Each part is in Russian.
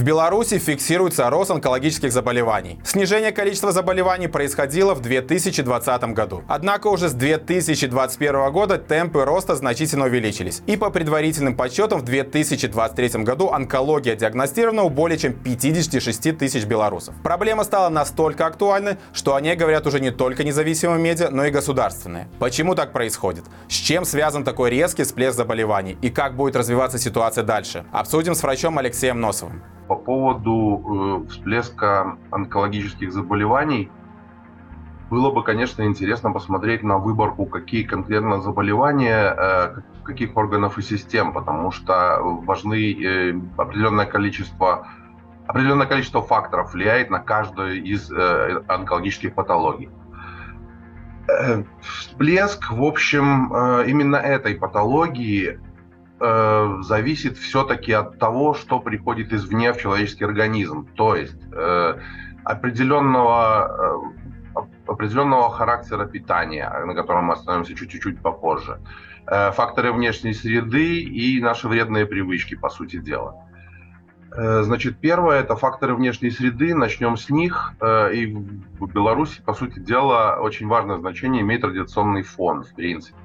В Беларуси фиксируется рост онкологических заболеваний. Снижение количества заболеваний происходило в 2020 году. Однако уже с 2021 года темпы роста значительно увеличились. И по предварительным подсчетам в 2023 году онкология диагностирована у более чем 56 тысяч белорусов. Проблема стала настолько актуальной, что о ней говорят уже не только независимые медиа, но и государственные. Почему так происходит? С чем связан такой резкий всплеск заболеваний? И как будет развиваться ситуация дальше? Обсудим с врачом Алексеем Носовым. По поводу э, всплеска онкологических заболеваний, было бы, конечно, интересно посмотреть на выборку, какие конкретно заболевания, э, каких органов и систем, потому что важны э, определенное количество определенное количество факторов влияет на каждую из онкологических патологий. Всплеск, в общем, именно этой патологии э, зависит все-таки от того, что приходит извне в человеческий организм. То есть э, определенного, э, определенного характера питания, на котором мы остановимся чуть-чуть попозже. Э, факторы внешней среды и наши вредные привычки, по сути дела. Э, значит, первое – это факторы внешней среды. Начнем с них. Э, и в Беларуси, по сути дела, очень важное значение имеет радиационный фон, в принципе.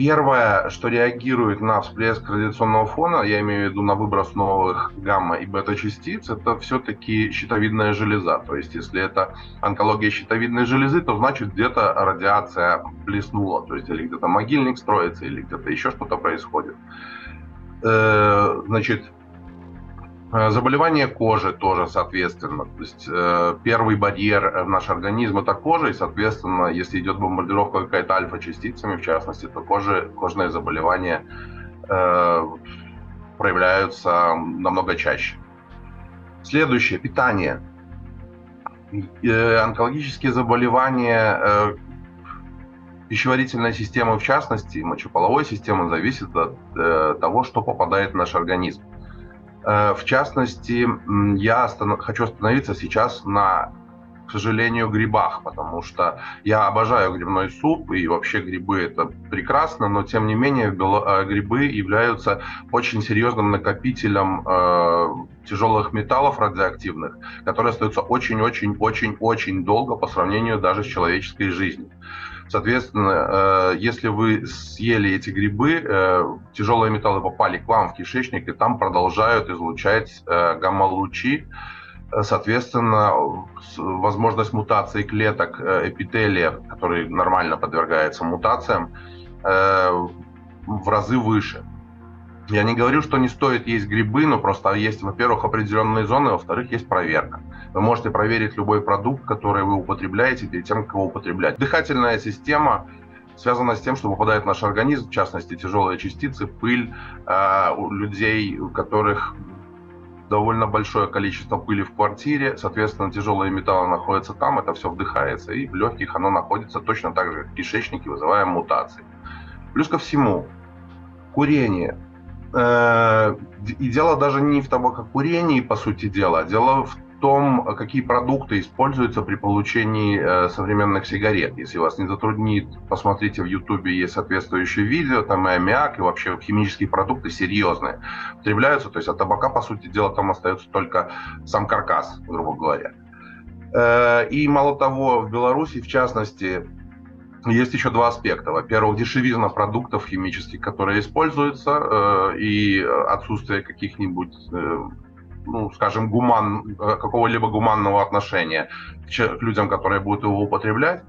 Первое, что реагирует на всплеск радиационного фона, я имею в виду на выброс новых гамма и бета-частиц, это все-таки щитовидная железа. То есть, если это онкология щитовидной железы, то значит где-то радиация блеснула, то есть или где-то могильник строится, или где-то еще что-то происходит. Э, значит, заболевание кожи тоже, соответственно. То есть э, первый барьер в наш организм это кожа, и, соответственно, если идет бомбардировка какая-то альфа-частицами, в частности, то кожи, кожные заболевания э, проявляются намного чаще. Следующее питание. Э, онкологические заболевания э, пищеварительной системы, в частности, мочеполовой системы, зависит от э, того, что попадает в наш организм. Э, в частности, я хочу остановиться сейчас на, к сожалению, грибах, потому что я обожаю грибной суп, и вообще грибы это прекрасно, но тем не менее э, грибы являются очень серьезным накопителем э, тяжелых металлов радиоактивных, которые остаются очень-очень-очень-очень долго по сравнению даже с человеческой жизнью. Соответственно, э, если вы съели эти грибы, э, тяжелые металлы попали к вам в кишечник, и там продолжают излучать э, гамма-лучи. Соответственно, возможность мутации клеток эпителия, который нормально подвергается мутациям, в разы выше. Я не говорю, что не стоит есть грибы, но просто есть, во-первых, определенные зоны, во-вторых, есть проверка. Вы можете проверить любой продукт, который вы употребляете перед тем, как его употреблять. Дыхательная система связана с тем, что попадает в наш организм, в частности, тяжелые частицы, пыль э, у людей, у которых довольно большое количество пыли в квартире, соответственно, тяжелые металлы находятся там, это все вдыхается, и в легких оно находится точно так же, в кишечнике, вызывая мутации. Плюс ко всему, курение – Э, и дело даже не в табакокурении, по сути дела, дело в том, какие продукты используются при получении э, современных сигарет. Если вас не затруднит, посмотрите в Ютубе, есть соответствующее видео, там и аммиак, и вообще химические продукты серьезные употребляются. То есть от табака, по сути дела, там остается только сам каркас, грубо говоря. Э, и мало того, в Беларуси, в частности, есть еще два аспекта. Во-первых, дешевизна продуктов химических, которые используются, э, и отсутствие каких-нибудь, ну, скажем, гуман, э, какого-либо гуманного отношения к людям, которые будут его употреблять.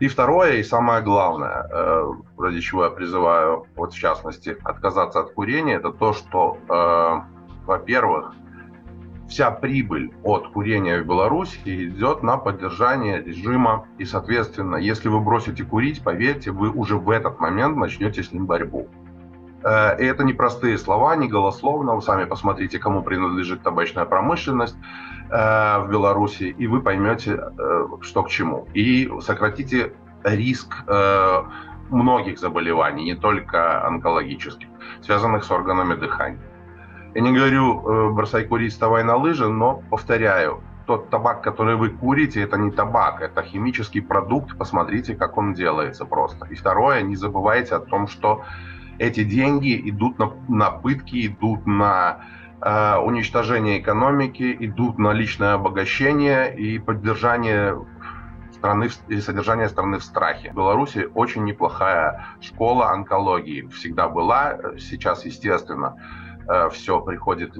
И второе, и самое главное, э, ради чего я призываю, вот в частности, отказаться от курения, это то, что, э, во-первых, вся прибыль от курения в Беларуси идет на поддержание режима. И, соответственно, если вы бросите курить, поверьте, вы уже в этот момент начнете с ним борьбу. Э, и это не простые слова, не голословно. Вы сами посмотрите, кому принадлежит табачная промышленность э, в Беларуси, и вы поймете, э, что к чему. И сократите риск многих заболеваний, не только онкологических, связанных с органами дыхания. Я не говорю бросай курить, вставай на лыжи, но повторяю, тот табак, который вы курите, это не табак, это химический продукт. Посмотрите, как он делается просто. И второе, не забывайте о том, что эти деньги идут на, на пытки, идут на э, уничтожение экономики, идут на личное обогащение и поддержание страны и содержание страны в страхе. В Беларуси очень неплохая школа онкологии всегда была. Сейчас, естественно, э, все приходит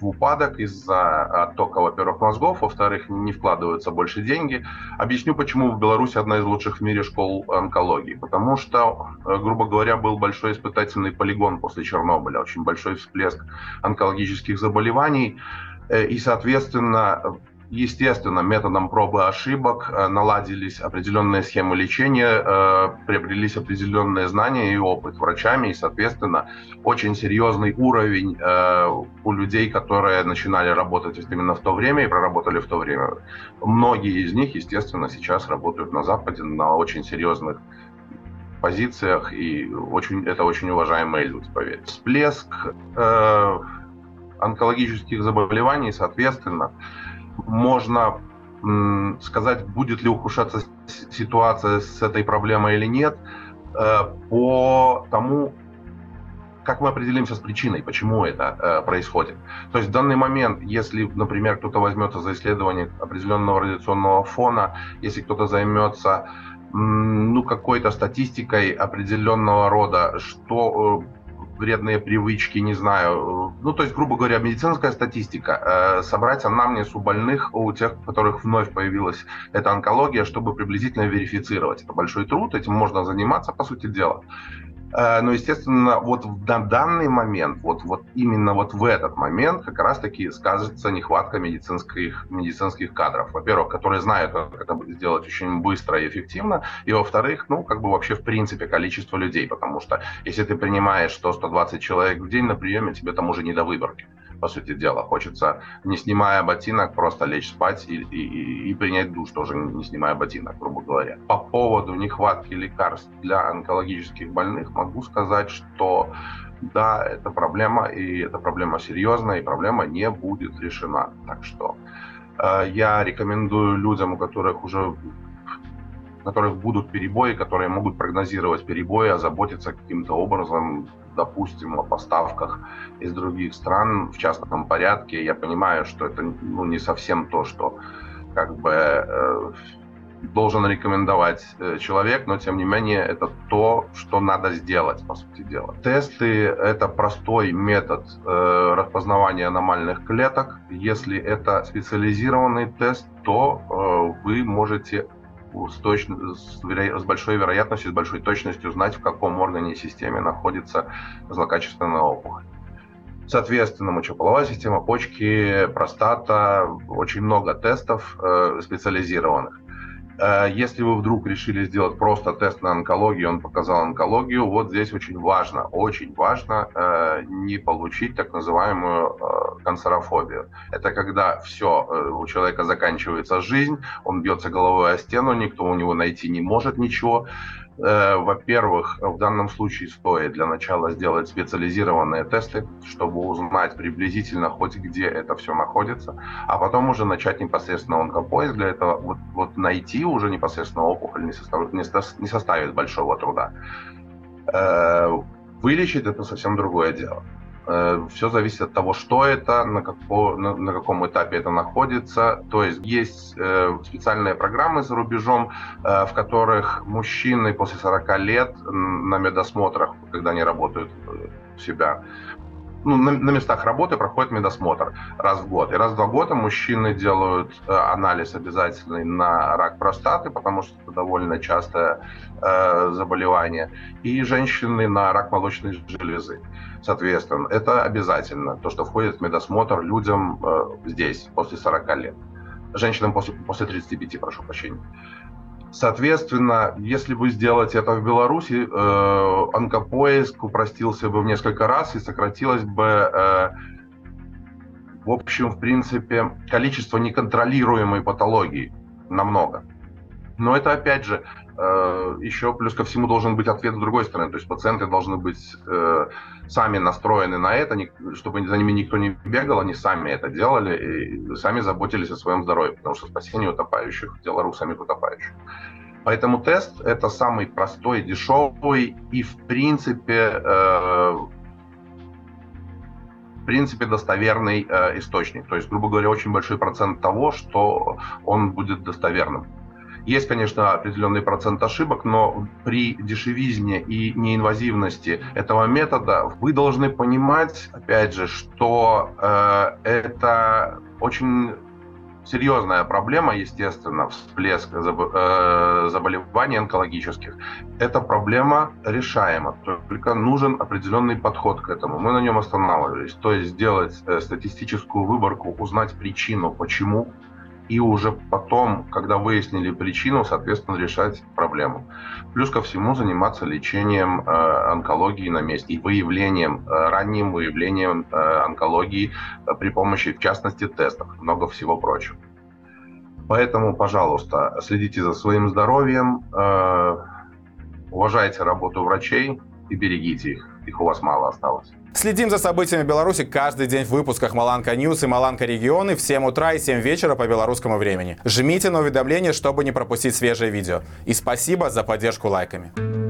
в упадок из-за оттока, во-первых, мозгов, во-вторых, не вкладываются больше деньги. Объясню, почему в Беларуси одна из лучших в мире школ онкологии. Потому что, э, грубо говоря, был большой испытательный полигон после Чернобыля, очень большой всплеск онкологических заболеваний. Э, и, соответственно, Естественно, методом пробы ошибок э, наладились определенные схемы лечения, э, приобрелись определенные знания и опыт врачами, и, соответственно, очень серьезный уровень э, у людей, которые начинали работать именно в то время и проработали в то время. Многие из них, естественно, сейчас работают на Западе на очень серьезных позициях, и очень, это очень уважаемые люди, поверьте. Всплеск э, онкологических заболеваний, соответственно, можно сказать, будет ли ухудшаться ситуация с этой проблемой или нет, э, по тому, как мы определимся с причиной, почему это э, происходит. То есть в данный момент, если, например, кто-то возьмется за исследование определенного радиационного фона, если кто-то займется ну, какой-то статистикой определенного рода, что э, вредные привычки, не знаю. Ну, то есть, грубо говоря, медицинская статистика. Э, собрать анамнез у больных, у тех, у которых вновь появилась эта онкология, чтобы приблизительно верифицировать. Это большой труд, этим можно заниматься, по сути дела. Э, но, естественно, вот на данный момент, вот, вот именно вот в этот момент как раз-таки скажется нехватка медицинских, медицинских кадров. Во-первых, которые знают, как это сделать очень быстро и эффективно. И во-вторых, ну, как бы вообще в принципе количество людей. Потому что если ты принимаешь 100-120 человек в день на приеме, тебе там уже не до выборки по сути дела. Хочется, не снимая ботинок, просто лечь спать и, и, и принять душ, тоже не снимая ботинок, грубо говоря. По поводу нехватки лекарств для онкологических больных могу сказать, что да, это проблема, и эта проблема серьезная, и проблема не будет решена. Так что э, я рекомендую людям, у которых уже которых будут перебои, которые могут прогнозировать перебои, озаботиться каким-то образом допустим, о поставках из других стран в частном порядке. Я понимаю, что это ну, не совсем то, что как бы э, должен рекомендовать э, человек, но тем не менее это то, что надо сделать, по сути дела. Тесты — это простой метод э, распознавания аномальных клеток. Если это специализированный тест, то э, вы можете с, точ... с, с большой вероятностью, с большой точностью знать, в каком органе и системе находится злокачественная опухоль. Соответственно, мочеполовая система, почки, простата, очень много тестов э, специализированных. Э, если вы вдруг решили сделать просто тест на онкологию, он показал онкологию, вот здесь очень важно, очень важно э, не получить так называемую э, канцерофобию. Это когда все, у человека заканчивается жизнь, он бьется головой о стену, никто у него найти не может ничего, во-первых, в данном случае стоит для начала сделать специализированные тесты, чтобы узнать приблизительно хоть где это все находится, а потом уже начать непосредственно онкопоиск. Для этого вот, вот найти уже непосредственно опухоль не составит, не, не составит большого труда. Э, вылечить это совсем другое дело. Э, Все зависит от того, что это, на, како, на, на каком этапе это находится. То есть есть э, специальные программы за рубежом, э, в которых мужчины после 40 лет на медосмотрах, когда они работают у себя, ну, на, на местах работы проходит медосмотр раз в год. И раз в два года мужчины делают э, анализ обязательный на рак простаты, потому что это довольно частое э, заболевание. И женщины на рак молочной железы. Соответственно, это обязательно, то, что входит в медосмотр людям э, здесь, после 40 лет. Женщинам после, после 35, прошу прощения. Соответственно, если вы сделаете это в Беларуси, э, онкопоиск упростился бы в несколько раз и сократилось бы, э, в общем, в принципе, количество неконтролируемой патологии намного. Но это, опять же, еще плюс ко всему должен быть ответ с другой стороны. То есть пациенты должны быть э, сами настроены на это, чтобы за ними никто не бегал, они сами это делали и сами заботились о своем здоровье, потому что спасение утопающих – дело рук самих утопающих. Поэтому тест – это самый простой, дешевый и, в принципе, э, принципе, достоверный э, источник. То есть, грубо говоря, очень большой процент того, что он будет достоверным. Есть, конечно, определенный процент ошибок, но при дешевизне и неинвазивности этого метода вы должны понимать, опять же, что э, это очень серьезная проблема, естественно, всплеск э, заболеваний онкологических. Эта проблема решаема, только нужен определенный подход к этому. Мы на нем останавливались, то есть сделать э, статистическую выборку, узнать причину, почему и уже потом, когда выяснили причину, соответственно, решать проблему. Плюс ко всему заниматься лечением э, онкологии на месте и выявлением, э, ранним выявлением э, онкологии э, при помощи, в частности, тестов, много всего прочего. Поэтому, пожалуйста, следите за своим здоровьем, э, уважайте работу врачей и берегите их. Их у вас мало осталось. Следим за событиями в Беларуси каждый день в выпусках Маланка Ньюс и Маланка Регионы в 7 утра и 7 вечера по белорусскому времени. Жмите на уведомления, чтобы не пропустить свежее видео. И спасибо за поддержку лайками.